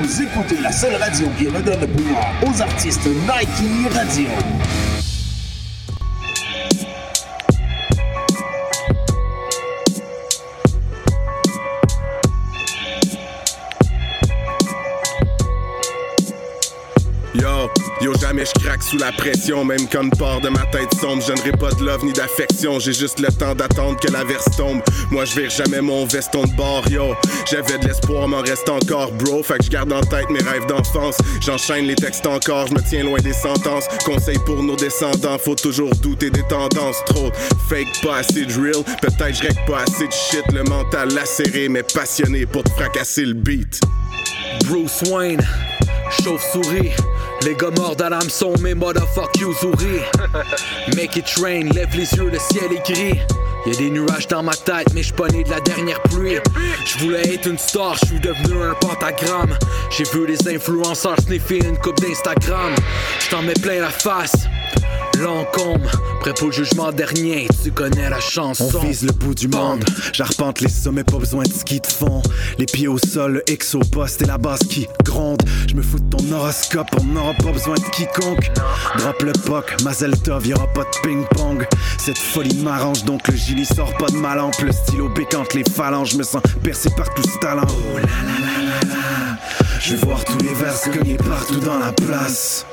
Vous écoutez la seule radio qui redonne le pouvoir aux artistes Nike Radio. Sous la pression, même quand part de ma tête sombre. Je n'aurai pas de love ni d'affection, j'ai juste le temps d'attendre que la verse tombe. Moi, je vire jamais mon veston de bord, yo. J'avais de l'espoir, m'en reste encore, bro. Fait que je garde en tête mes rêves d'enfance. J'enchaîne les textes encore, je me tiens loin des sentences. Conseil pour nos descendants, faut toujours douter des tendances. Trop fake, pas assez de real. Peut-être je règle pas assez de shit. Le mental lacéré, mais passionné pour te fracasser le beat. Bruce Wayne, chauve-souris. Les gars morts dans l'hameçon, mais motherfuck you, souris. Make it rain, lève les yeux, le ciel est gris. Y'a des nuages dans ma tête, mais pas né de la dernière pluie. J'voulais être une star, j'suis devenu un pentagramme. J'ai vu les influenceurs sniffer une coupe d'Instagram. J't'en mets plein la face. L'encombre, prêt pour le jugement dernier, tu connais la chanson. On vise le bout du monde. J'arpente les sommets, pas besoin de ski de fond. Les pieds au sol, le X au poste et la base qui gronde. Je me fous de ton horoscope, on n'aura pas besoin de quiconque. Drop le poc, Mazel Tov, y'aura pas de ping-pong. Cette folie m'arrange, donc le gilet sort pas de ma lampe. Le stylo bécante les phalanges, je me sens percé par tout ce talent. Oh là là là là là. Je vais voir tous les vers cogner partout dans la place.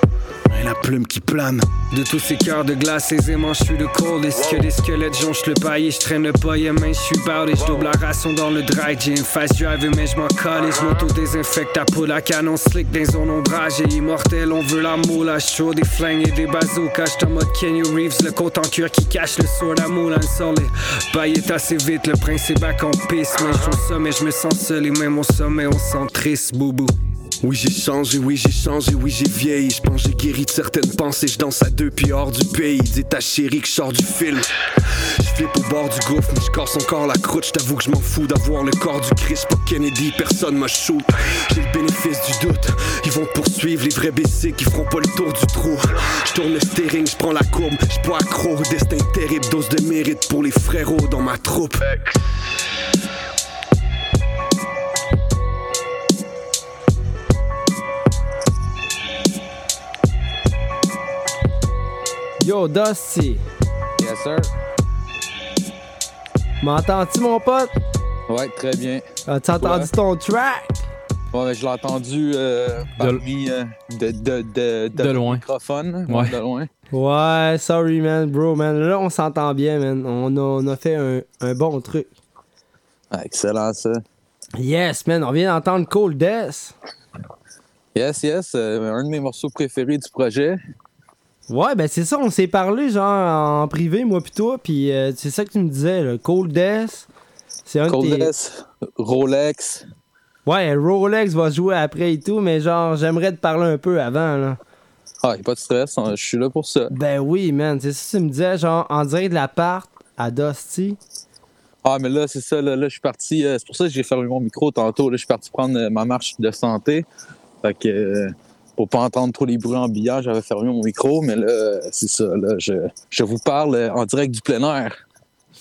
Et la plume qui plane. De tous ces cœurs de glace, aisément je suis le coldest. Que des squelettes jonchent le paillet, je traîne le paillet, main je suis bardé, je double la ration dans le dry. J'ai une fast drive mais je m'en colle et je m'auto-désinfecte. À peau la canon slick dans zone ombrage et immortel, on veut la moula, chaud des flingues et des bazookas, j'suis en mode Kenny Reeves, le côte en cuir qui cache le sourd à moulin sur les paillettes assez vite, le prince est back en piste, mais je suis sommet, je me sens seul et même au sommet on sent triste, boubou. Oui j'ai changé, oui j'ai changé, oui j'ai vieilli Je pense j'ai guéri de certaines pensées, je danse à deux puis hors du pays. Dis ta chérie que je du film Je flippe au bord du gouffre, mais je casse encore la croûte. J't'avoue que je m'en fous d'avoir le corps du Christ. Pas Kennedy, personne me shoot. J'ai le bénéfice du doute. Ils vont poursuivre, les vrais BC qui feront pas le tour du trou. Je tourne le steering, je prends la courbe, je pas accro. Destin terrible, dose de mérite pour les frérots dans ma troupe Yo, Dusty, Yes, sir. m'entends-tu, mon pote? Ouais, très bien. As-tu entendu ton track? Ouais, je l'ai entendu euh, parmi euh, de, de, de, De loin. microphone. Ouais. De loin. Ouais, sorry, man, bro, man. Là, on s'entend bien, man. On a, on a fait un, un bon truc. Ah, excellent, ça. Yes, man, on vient d'entendre Cold Death. Yes, yes. euh, un de mes morceaux préférés du projet. Ouais, ben c'est ça, on s'est parlé, genre, en privé, moi pis toi, pis euh, c'est ça que tu me disais, là. Cold Death. C'est un Cold tes... Death, Rolex. Ouais, Rolex va jouer après et tout, mais genre, j'aimerais te parler un peu avant, là. Ah, pas de stress, hein, je suis là pour ça. Ben oui, man, c'est ça que tu me disais, genre, en direct de l'appart à Dusty. Ah, mais là, c'est ça, là, là, je suis parti. euh, c'est pour ça que j'ai fermé mon micro tantôt. Là, je suis parti prendre euh, ma marche de santé. Fait que, euh, pour pas entendre trop les bruits ambiants, j'avais fermé mon micro. Mais là, c'est ça, là, je, je vous parle euh, en direct du plein air.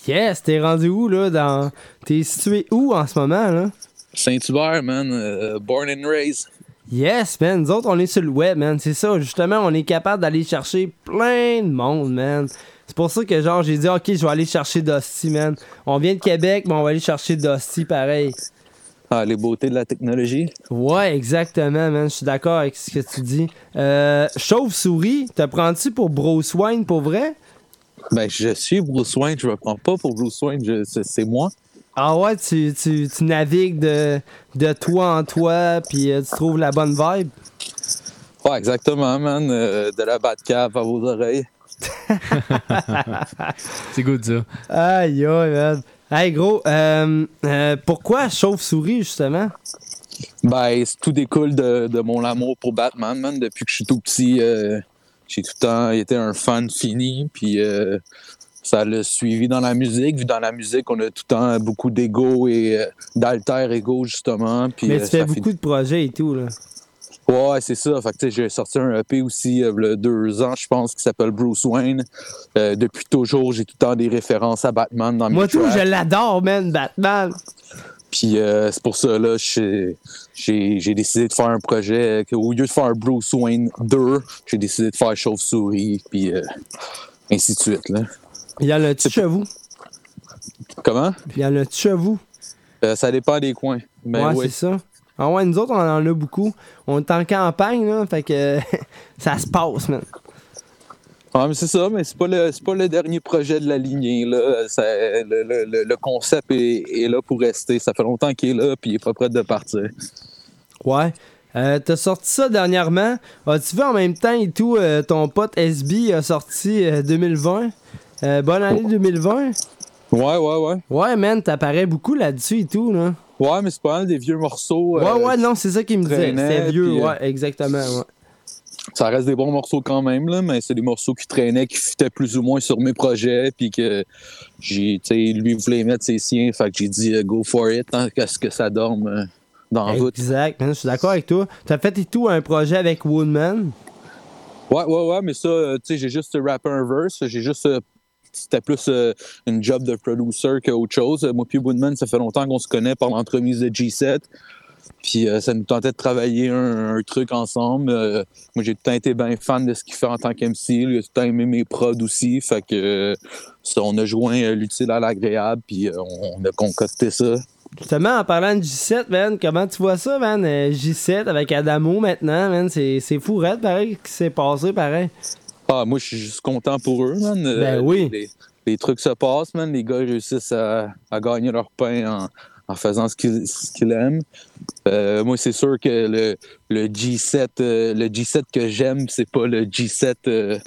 Yes, t'es rendu où, là, dans... T'es situé où en ce moment, là? Saint-Hubert, man. euh, born and raised. Yes, man. Nous autres, on est sur le web, man. C'est ça. Justement, on est capable d'aller chercher plein de monde, man. C'est pour ça que, genre, j'ai dit, OK, je vais aller chercher Dusty, man. On vient de Québec, mais on va aller chercher Dusty, pareil. Ah, les beautés de la technologie. Ouais, exactement, man. Je suis d'accord avec ce que tu dis. Euh, Chauve-souris, te prends-tu pour Bruce Wayne, pour vrai? Ben, je suis Bruce Wayne. Je me prends pas pour Bruce Wayne. je- c'est, c'est moi. Ah ouais, tu, tu, tu navigues de, de toi en toi, puis euh, tu trouves la bonne vibe? Ouais, exactement, man. euh, de la Batcave à vos oreilles. C'est good ça. Aïe, aïe, man. Hey, gros, euh, euh, pourquoi Chauve-souris, justement? Ben, tout découle de, de mon amour pour Batman, man. Depuis que je suis tout petit, euh, j'ai tout le temps été un fan fini. Puis ça l'a suivi dans la musique. Vu dans la musique, on a tout le temps beaucoup d'ego et d'alter ego, justement. Puis, Mais tu fais beaucoup de projets et tout, là. Ouais, c'est ça. Fait que, tu sais, j'ai sorti un EP aussi euh, il y a deux ans, je pense, qui s'appelle Bruce Wayne. Euh, depuis toujours, j'ai tout le temps des références à Batman dans mes Moi, tout, je l'adore, man, Batman. Puis euh, c'est pour ça, là, j'ai décidé de faire un projet. Au lieu de faire Bruce Wayne 2, j'ai décidé de faire Chauve-souris, puis euh, ainsi de suite. Là. Il y en a-tu chez vous? Comment? Il y en a-tu chez vous? Ça dépend des coins. Mais ouais, oui. c'est ça. Ah ouais, nous autres, on en a beaucoup. On est en campagne, là, fait que ça se passe, man. Ouais, mais c'est ça, mais c'est pas le c'est pas le dernier projet de la lignée. Là. Ça- le, le- le- concept est, est là pour rester. Ça fait longtemps qu'il est là, puis il est pas prêt de partir. Ouais. Euh, T'as sorti ça dernièrement. As-tu vu en même temps et tout, euh, ton pote SB a sorti euh, 2020? Euh, bonne année 2020? Ouais, ouais, ouais. Ouais, man, t'apparais beaucoup là-dessus et tout, là. Ouais, mais c'est pas mal des vieux morceaux. Ouais, euh, ouais, non, c'est ça qu'il me disait. C'était vieux, puis, euh, ouais, exactement, ouais. Ça reste des bons morceaux quand même, là, mais c'est des morceaux qui traînaient, qui fitaient plus ou moins sur mes projets, puis que j'ai, lui voulait mettre ses siens, fait que j'ai dit euh, go for it, tant qu'à ce que ça dorme euh, dans la. Exact, je suis d'accord avec toi. T'as fait et tout un projet avec Woodman? Ouais, ouais, ouais, mais ça, tu sais, j'ai juste rappé un verse, j'ai juste. C'était plus euh, une job de producer qu'autre chose. Moi puis Woodman, ça fait longtemps qu'on se connaît par l'entremise de G7. Puis euh, ça nous tentait de travailler un, truc ensemble. Euh, moi, j'ai tout le temps été bien fan de ce qu'il fait en tant qu'MC. Lui, a tout le temps aimé mes prods aussi. Fait que euh, on a joint l'utile à l'agréable, puis on a concocté ça. Justement, en parlant de J7, man, comment tu vois ça, man? Euh, J7 avec Adamo maintenant, man, c'est fou, pareil, qui s'est passé, pareil. Ah, moi, je suis juste content pour eux, man. Euh, Ben oui. Les, les trucs se passent, man. Les gars réussissent à, à gagner leur pain en, en faisant ce qu'ils ce qu'ils aiment. Euh, moi, c'est sûr que le, le G7, euh, le G7 que j'aime, c'est pas le G7, euh,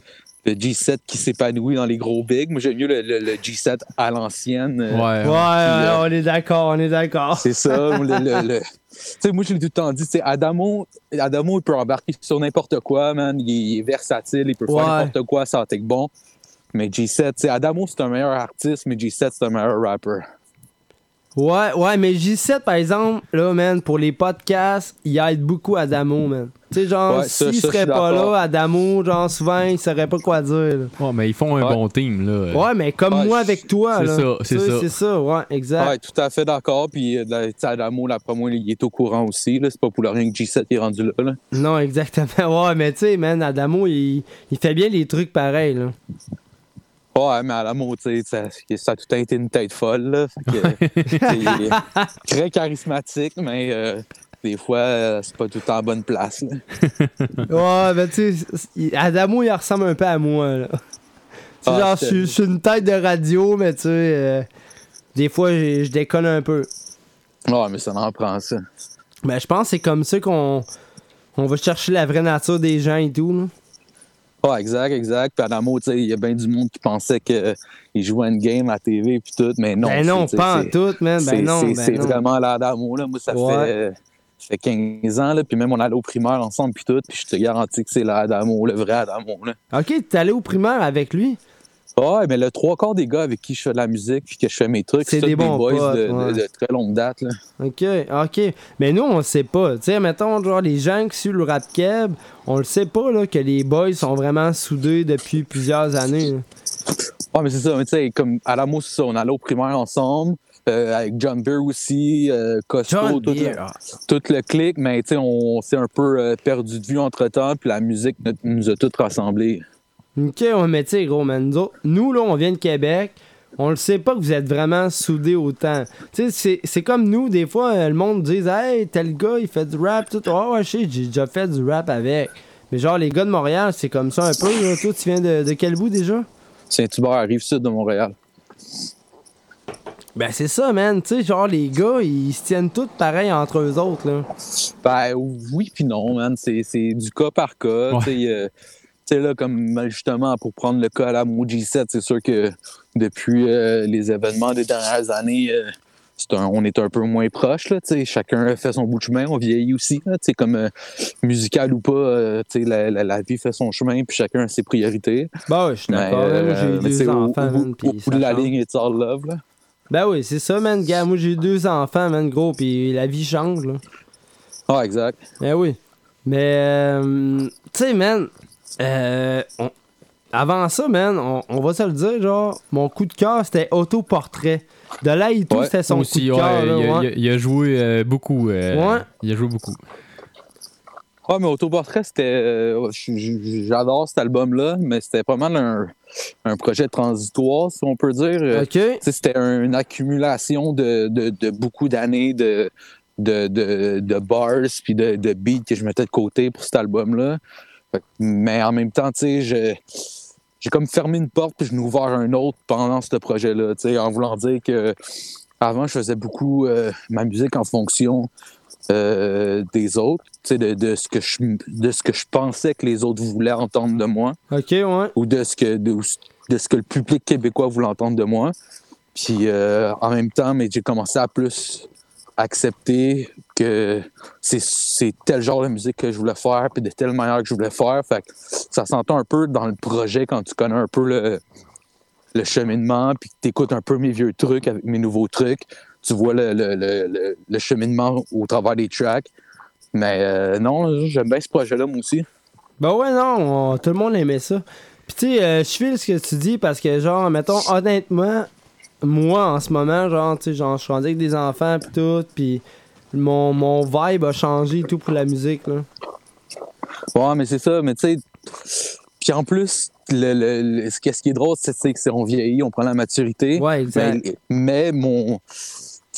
le G7 qui s'épanouit dans les gros bigs. Moi, j'aime mieux le, le- le G7 à l'ancienne. euh, Ouais. Ouais, on est d'accord, on est d'accord. c'est ça. le- le- le- Tu sais, moi, je l'ai tout le temps dit, Adamo, Adamo, il peut embarquer sur n'importe quoi, man. Il est, il est versatile, il peut faire n'importe quoi, ça être bon. Mais G7, tu sais, Adamo, c'est un meilleur artiste, mais G7, c'est un meilleur rapper. Ouais, ouais, mais J7, par exemple, là, man, pour les podcasts, il aide beaucoup Adamo, man. Tu sais, genre, Ouais, ça- s'il ça, je serait pas là, Adamo, genre, souvent, il saurait pas quoi dire. là. Ouais, mais ils font un Ouais. bon team, là. Ouais, mais comme Ouais, moi avec toi, c'est là. ça, c'est ça. C'est ça, ouais, exact. Ouais, tout à fait d'accord. Puis, euh, la- tu sais, Adamo, là, après moi, il est au courant aussi. là. C'est pas pour le rien que G7 est rendu là. là. Non, exactement. Ouais, mais tu sais, man, Adamo, il, il fait bien les trucs pareils, là. Ouais, mais Adamo, tu sais, ça, ça a tout temps été une tête folle. Là. Fait que, très charismatique, mais euh, des fois, euh, c'est pas tout le temps à bonne place. Ouais, ben tu sais, Adamo, il ressemble un peu à moi, là. Tu sais, Ah, genre, je suis- une tête de radio, mais tu sais, euh, des fois, je déconne un peu. Ouais, mais ça en prend ça. Ben, je pense que c'est comme ça qu'on on va chercher la vraie nature des gens et tout, là. Ouais, exact, exact. Puis Adamo, tu sais, il y a bien du monde qui pensait qu'il jouait une game à la TV puis tout, mais non. ben non, pas en tout, man. c'est Ben non, c'est- ben vraiment l'Adamo, là. Moi, ça, Ouais. fait, ça fait 15 ans, là, puis même on allait au primaire ensemble puis tout, puis je te garantis que c'est l'Adamo, le vrai Adamo, là. Ok, t'es allé au primaire avec lui? Ouais, mais le trois quarts des gars avec qui je fais de la musique puis que je fais mes trucs, C'est des des, bons boys potes, de, de- ouais. de très longue date, là. Ok, ok. Mais nous, on sait pas. Tu sais, mettons, genre, les gens qui suivent le rap keb, on le sait pas, là, que les boys sont vraiment soudés depuis plusieurs années. là. Ouais, mais c'est ça, mais tu sais, comme Adamo, c'est ça, on allait au primaire ensemble. Euh, avec John Beer aussi, euh, Costco, John tout. Le, tout le clic, mais on s'est un peu euh, perdu de vue entre temps, puis la musique nous, nous a tous rassemblés. Ok, ouais, mais tu sais, gros, man, nous, là, on vient de Québec. On le sait pas que vous êtes vraiment soudés autant. Tu sais, c'est- comme nous, des fois, euh, le monde dit Hey, tel gars, il fait du rap, tout. Ah, ouais, je sais, j'ai déjà fait du rap avec. Mais genre, les gars de Montréal, c'est comme ça un peu. Là. Toi, tu viens de, de quel bout déjà? Saint-Hubert arrive sud de Montréal. Ben, c'est ça, man. Tu sais, genre, les gars, ils se tiennent tous pareil entre eux autres, là. Ben oui puis non, man. C'est c'est du cas par cas. Ouais. Tu sais, euh, tu sais, là, comme justement, pour prendre le cas à la Moji 7, c'est sûr que depuis euh, les événements des dernières années, euh, un- on est un peu moins proche. Là, tu sais. Chacun fait son bout de chemin, on vieillit aussi. Là, tu sais, comme euh, musical ou pas, euh, tu sais, la, la- la vie fait son chemin, puis chacun a ses priorités. Ben, ouais, je suis d'accord. Euh, j'ai au- enfants, au, man. au bout de la ligne, it's all love. Là. Ben oui, c'est ça, man. Gars, moi, j'ai eu deux enfants, man, gros, puis la vie change, là. Ah, exact. Ben oui. Mais, euh, tu sais, man, euh, on- avant ça, man, on, on va se le dire, genre, mon coup de cœur, c'était Autoportrait. De là et tout, Ouais, c'était son Aussi, coup de cœur. ouais, là, il, a, ouais. il a- il a joué euh, beaucoup. euh, Ouais. Il a joué beaucoup. Ouais, mais Autoportrait, c'était. euh, J'adore cet album-là, mais c'était pas mal un, un projet transitoire, si on peut dire. Euh, C'était un- une accumulation de, de- de beaucoup d'années de, de, de, bars puis de, de beats que je mettais de côté pour cet album-là. Mais en même temps, tu sais, j'ai comme fermé une porte puis je n'ai ouvert un autre pendant ce projet-là, tu sais, en voulant dire que avant, je faisais beaucoup euh, ma musique en fonction euh, des autres, de, de ce que je, de ce que je pensais que les autres voulaient entendre de moi Ok, ouais. ou de ce que de, de ce que le public québécois voulait entendre de moi. Puis euh, en même temps, mais j'ai commencé à plus accepter que c'est, c'est tel genre de musique que je voulais faire, puis de telle manière que je voulais faire. Fait que ça s'entend un peu dans le projet quand tu connais un peu le, le cheminement, puis que tu écoutes un peu mes vieux trucs avec mes nouveaux trucs. Tu vois le, le, le, cheminement au travers des tracks. Mais euh, non, j'aime bien ce projet-là, moi aussi. Ben ouais, non, on- tout le monde aimait ça. Puis tu sais, euh, je file ce que tu dis parce que, genre, mettons, honnêtement, moi, en ce moment, genre, tu sais, genre, je suis rendu avec des enfants pis tout, puis mon, mon vibe a changé et tout pour la musique, là. Ouais, mais c'est ça, mais tu sais. Puis en plus, le, le- le- ce qui ce qui est drôle, c'est c'est que c'est on vieillit, on prend la maturité. Ouais, exact. Mais, mais mon.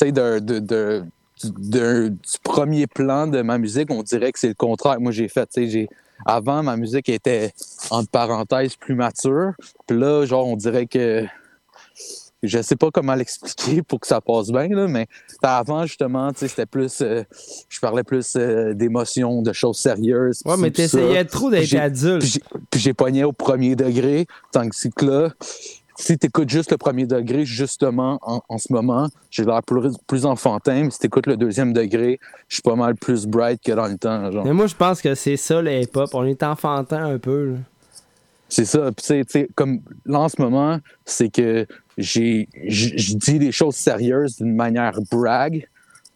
Sais, de, du- premier plan de ma musique, on dirait que c'est le contraire que moi j'ai fait. J'ai. Avant, ma musique était, entre parenthèses, plus mature. Puis là, genre, on dirait que. Je sais pas comment l'expliquer pour que ça passe bien, là, mais avant, justement, tu sais, c'était plus. euh, je parlais plus euh, d'émotions, de choses sérieuses. Ouais, mais t'essayais trop d'être adulte. Puis j'ai- Puis j'ai pogné au premier degré, tant que c'est que là, si t'écoutes juste le premier degré, justement, en, en ce moment, j'ai l'air plus, plus enfantin, mais si t'écoutes le deuxième degré, je suis pas mal plus bright que dans le temps. Genre. Mais moi, je pense que c'est ça, le hip-hop. On est enfantin un peu. C'est ça. Puis tu tu comme là, en ce moment, c'est que j'ai je dis des choses sérieuses d'une manière brag.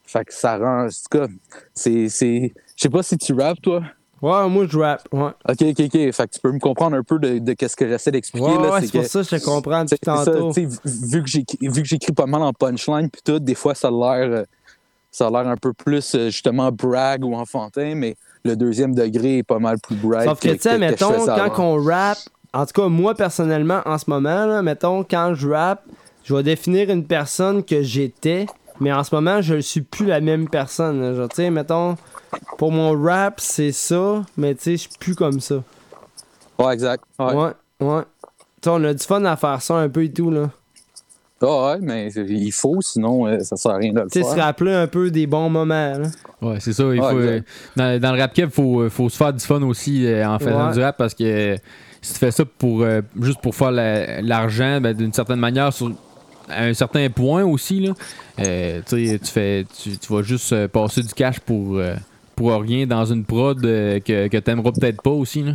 Fait que ça rend. En tout cas, c'est. c'est- Je sais pas si tu rappes, toi. Ouais, moi, je rap, ouais. OK, OK, OK. Fait que tu peux me comprendre un peu de, de qu'est-ce que j'essaie d'expliquer. Ouais, là, ouais, c'est pour que- ça que je te comprends depuis C'est ça, tantôt. vu que j'écris pas mal en punchline puis tout, des fois ça a l'air euh, ça a l'air un peu plus euh, justement brag ou enfantin, mais le deuxième degré est pas mal plus brag. Sauf que, tu sais, mettons, quand on rappe, en tout cas, moi, personnellement, en ce moment, là, mettons, quand je rappe, je vais définir une personne que j'étais, mais en ce moment, je ne suis plus la même personne. Genre, tu sais, mettons, pour mon rap, c'est ça, mais tu sais, je suis plus comme ça. Ouais, exact. Ouais. Ouais, ouais. Tu sais, on a du fun à faire ça un peu et tout, là. Ah ouais, mais il faut, sinon euh, ça sert à rien de le Tu sais, se faire. rappeler un peu des bons moments, là. Ouais, c'est ça. Il Ouais, faut, euh, dans, dans le rap cap, il faut, euh, faut se faire du fun aussi euh, en faisant Ouais. du rap parce que euh, si tu fais ça pour euh, juste pour faire la- l'argent, ben, d'une certaine manière, sur, à un certain point aussi, là, euh, tu sais, tu fais tu, tu vas juste euh, passer du cash pour, euh, pour rien dans une prod euh, que, que t'aimeras peut-être pas aussi. Là.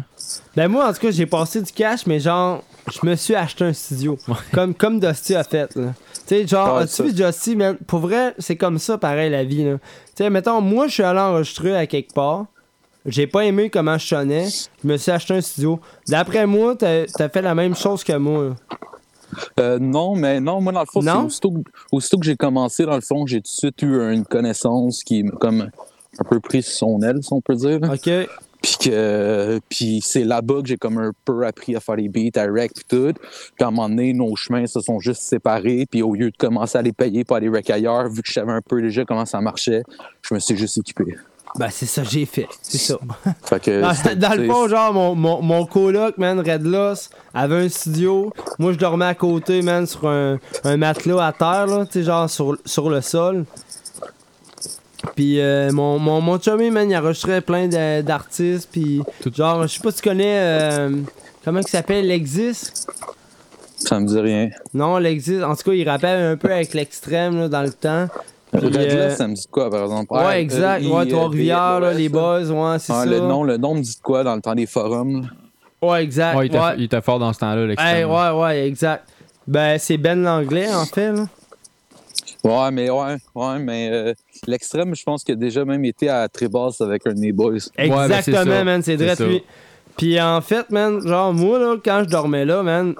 Ben moi, en tout cas, j'ai passé du cash, mais genre, je me suis acheté un studio. Comme, comme Dusty a fait, là. Tu sais, genre, Ouais, as-tu ça. vu Dusty, man? Pour vrai, c'est comme ça, pareil, la vie, là. Tu sais, mettons, moi, je suis allé enregistrer à quelque part. J'ai pas aimé comment je sonnais. Je me suis acheté un studio. D'après moi, t'as as fait la même chose que moi. là. Euh, non, mais non, moi dans le fond, aussitôt, que- aussitôt que j'ai commencé, dans le fond, j'ai tout de suite eu une connaissance qui comme un peu pris son aile, si on peut dire. OK. Puis que puis c'est là-bas que j'ai comme un peu appris à faire des beats, à rec puis tout. Puis à un moment donné, nos chemins se sont juste séparés. Puis au lieu de commencer à les payer pour aller rec ailleurs, vu que je savais un peu déjà comment ça marchait, je me suis juste équipé. Ben, c'est ça que j'ai fait. C'est ça. Fait que Dans, c'était- dans le fond, genre, mon, mon, mon coloc, man, Red Loss, avait un studio. Moi, je dormais à côté, man, sur un, un matelas à terre, là, tu sais, genre sur, sur le sol. Puis euh, mon, mon, mon chummy, man, il enregistrait plein d'artistes. Puis, Tout- genre, je sais pas si tu connais. euh, comment il s'appelle L'Exis? Ça me dit rien. Non, L'Exis. En tout cas, il rappelle un peu avec l'extrême, là, dans le temps. Euh, ça me dit de quoi, par exemple? ouais, Ah, exact. euh, ouais, il- Trois-Rivières, ouais, les boys, ouais, c'est Ah, ça. le, nom, le nom me dit de quoi dans le temps des forums? là? Ouais, exact. Ouais, il, était, ouais. fort dans ce temps-là, Hey, l'extrême. ouais, ouais, exact. Ben, c'est Ben l'anglais, en fait, là. Ouais, mais ouais, ouais, mais euh, l'extrême, je pense qu'il a déjà même été à Trébas avec un de mes boys. ben, Exactement, man, c'est vrai lui. Puis en fait, man, genre, moi, là, quand je dormais là, man,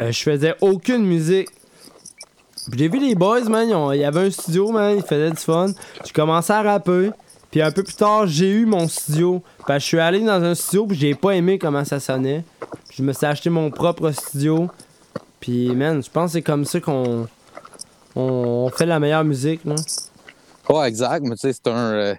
euh, je faisais aucune musique. Puis J'ai vu les boys, man, il y avait un studio, man, ils faisaient du fun. J'ai commencé à rapper. Puis un peu plus tard, j'ai eu mon studio. Parce que je suis allé dans un studio, puis j'ai pas aimé comment ça sonnait. Puis je me suis acheté mon propre studio. Puis, man, je pense que c'est comme ça qu'on on fait la meilleure musique, là. Ouais, exact. Mais tu sais, c'est un, euh,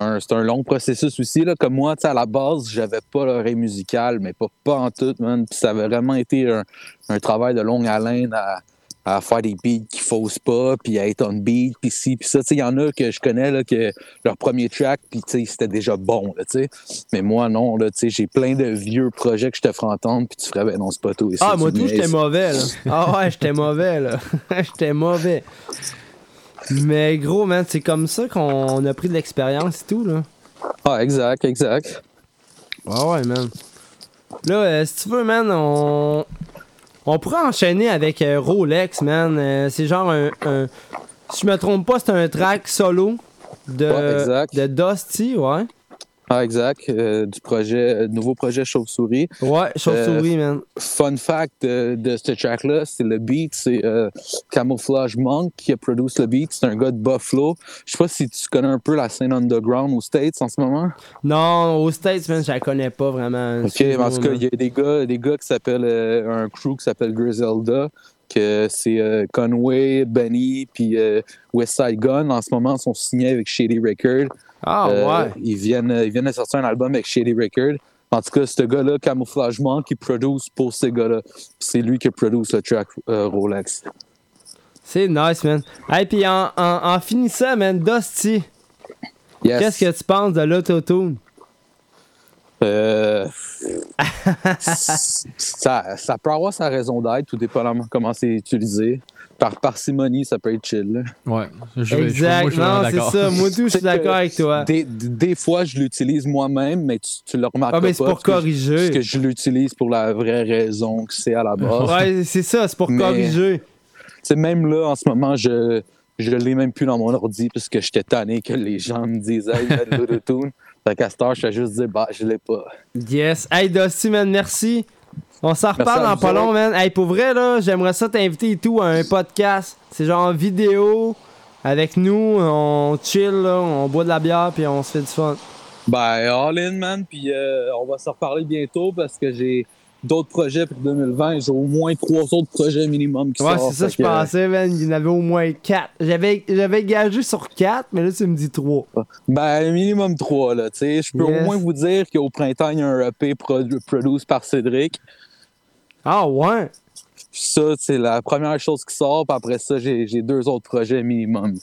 un, un long processus aussi. Là. Comme moi, à la base, j'avais pas l'oreille musicale, mais pas, pas en tout, man. Puis ça avait vraiment été un, un travail de longue haleine à, à faire des beats qui faussent pas, puis à être on beat, puis ci, puis ça. Il y en a que je connais, là, que leur premier track, puis c'était déjà bon, là, tu sais. Mais moi, non, là, j'ai plein de vieux projets que je te ferai entendre, puis tu ferais, ben non, c'est pas tout. Ah, moi, tout, j'étais mauvais, là. Ah ouais, j'étais mauvais, là. j'étais mauvais. Mais gros, man, c'est comme ça qu'on a pris de l'expérience et tout, là. Ah, exact, exact. Ouais, ouais, man. Là, euh, si tu veux, man, on. On pourrait enchaîner avec euh, Rolex, man. Euh, c'est genre un, un- Si je me trompe pas, c'est un track solo de, Ouais, de Dusty, ouais. Ah, exact. euh, du projet, euh, nouveau projet Chauve-souris. Ouais, chauve-souris, Euh, man. Fun fact de, de ce track-là, c'est le beat, c'est euh, Camouflage Monk qui a produit le beat. C'est un gars de Buffalo. Je sais pas si tu connais un peu la scène underground aux States en ce moment. Non, aux States, man, je la connais pas vraiment. Ok, en tout cas, il y a des gars, des gars qui s'appellent euh, un crew qui s'appelle Griselda, que c'est euh, Conway, Benny, puis euh, West Side Gun. En ce moment, sont signés avec Shady Record. Ah, Euh, ouais. Ils viennent, ils viennent de sortir un album avec Shady Record. En tout cas, ce gars-là, Camouflage Monk, qui produit pour ces gars-là. C'est lui qui produit le track euh, Rolex. C'est nice, man. Hey, puis en, en, en finissant, man, Dusty, Yes. qu'est-ce que tu penses de l'autotune? Euh, ça, ça peut avoir sa raison d'être, tout dépendamment comment c'est utilisé. Par parcimonie, ça peut être chill. Ouais. Je- Exact, je non, c'est d'accord. ça. Moi, tout, je suis C'est d'accord avec toi. Des, des fois, je l'utilise moi-même, mais tu, tu le remarques Ah, pas. mais c'est pour parce que je- corriger. Parce que je l'utilise pour la vraie raison que c'est à la base. Ouais, c'est ça, c'est pour Mais- corriger. Tu sais, même là, en ce moment, je je l'ai même plus dans mon ordi parce que j'étais tanné que les gens me disent Hey, mets de l'autotune. Fait qu'à je fais juste dire Bah, je l'ai pas. Yes. Hey, Dusty, man, merci. On s'en reparle vous pas long, man. Hey, pour vrai, là, j'aimerais ça t'inviter et tout à un podcast. C'est genre en vidéo avec nous. On chill, là, on boit de la bière, puis on se fait du fun. Ben, all in, man. Puis euh, on va se reparler bientôt parce que j'ai d'autres projets pour 2020. J'ai au moins trois autres projets minimum qui Ouais, sortent. c'est ça, je que, pensais, man. Il y en avait au moins quatre. J'avais, j'avais gagé sur quatre, mais là, tu me dis trois. Ben, minimum trois, là. Tu sais, je peux Yes. au moins vous dire qu'au printemps, il y a un EP produ- produit par Cédric. Ah, ouais? Ça, c'est la première chose qui sort. Puis après ça, j'ai j'ai deux autres projets minimum.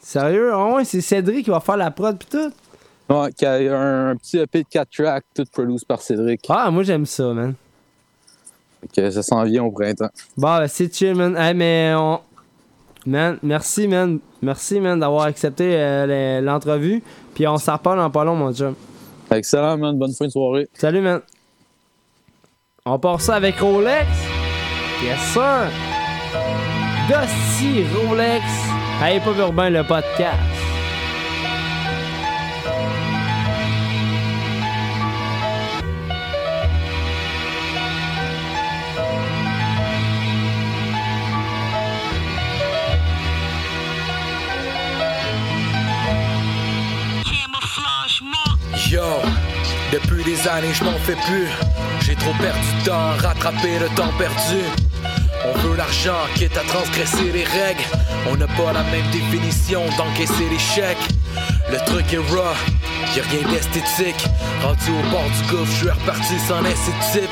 Sérieux? Ah, ouais, c'est Cédric qui va faire la prod, pis tout? Ouais, qui a un, un petit EP de 4 tracks, tout produit par Cédric. Ah, moi, j'aime ça, man. Que ça s'en vient au printemps. Bon, ben, c'est chill, man. Hey, mais on. Man, merci, man. Merci, man, d'avoir accepté euh, le- l'entrevue. Puis on s'en reparle en pas long, mon chum. Excellent, man. Bonne fin de soirée. Salut, man. On part ça avec Rolex. Yes, sir. Dusty Rolex. Hey, pas urbain, le podcast. Depuis des années je m'en fais plus. J'ai trop perdu de temps, rattraper le temps perdu. On veut l'argent, quitte à transgresser les règles. On n'a pas la même définition d'encaisser l'échec. Le truc est raw, y'a rien d'esthétique. Rendu au bord du gouffre, je suis reparti sans laisser de type.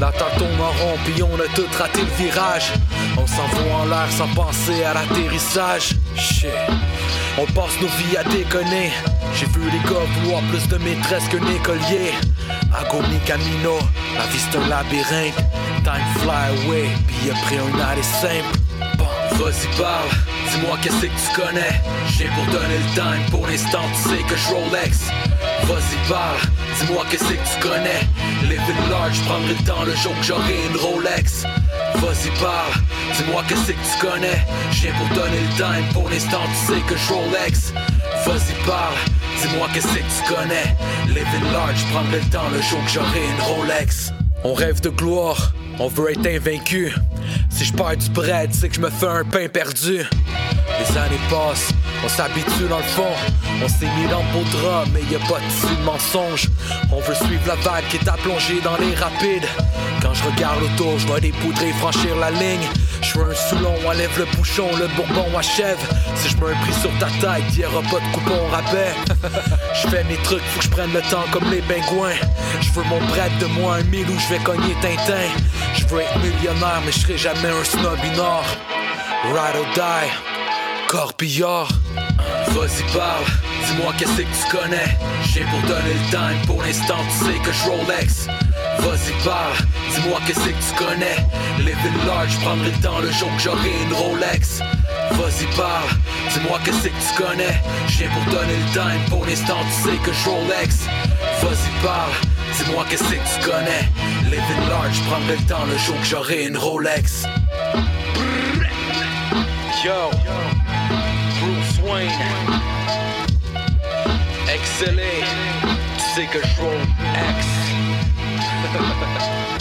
La tourne en rond, on a tout raté le virage. On s'envoie en l'air sans penser à l'atterrissage. Shit. On passe nos vies à déconner. J'ai vu les gars vouloir plus de maîtresse qu'un écolier. Agonie Camino, la vie c'est un labyrinthe. Time fly away, puis après un aller simple. Bon, vas-y parle, dis-moi qu'est-ce que tu connais? J'ai pour donner le time, pour l'instant tu sais que je Rolex. Vas-y parle, dis-moi qu'est-ce que tu connais? Living large, prendrai le temps le jour que j'aurai une Rolex. Vas-y parle, dis-moi qu'est-ce que tu connais? J'ai pour donner le time, pour l'instant tu sais que je Rolex. Vas-y parle, Dis-moi qu'est-ce que tu connais? Living large, prendrai le temps le jour que j'aurai une Rolex. On rêve de gloire, on veut être invaincu. Si je perds du bread, c'est que je me fais un pain perdu. Les années passent, on s'habitue dans le fond. On s'est mis dans beau drap, mais y a pas de de mensonge. On veut suivre la vague qui est à plonger dans les rapides. Quand je regarde autour, je vois des poudrés franchir la ligne. Je veux un soulon, enlève le bouchon, le bourbon achève. Si je mets un prix sur ta tête, y'aura pas de coupon rabais. Je fais mes trucs, faut que je prenne le temps comme les pingouins. Je veux mon bread de moi un mille où je vais cogner Tintin. Je veux être millionnaire, mais je serai jamais un snobinard. Ride or die, Corpillard. Vas-y parle, dis-moi qu'est-ce que tu connais. J'ai pour donner le time, pour l'instant tu sais que je Rolex. Vas-y parle, dis-moi qu'est-ce que tu connais. Living large, prendrai le temps le jour que j'aurai une Rolex. Vas-y parle, dis-moi qu'est-ce que tu connais. J'ai pour donner le time, pour l'instant tu sais que je Rolex. Vas-y parle, dis-moi qu'est-ce que tu connais. Living large, prendrai le temps le jour que j'aurai une Rolex. Yo, Wayne, excellé, tu sais que je X.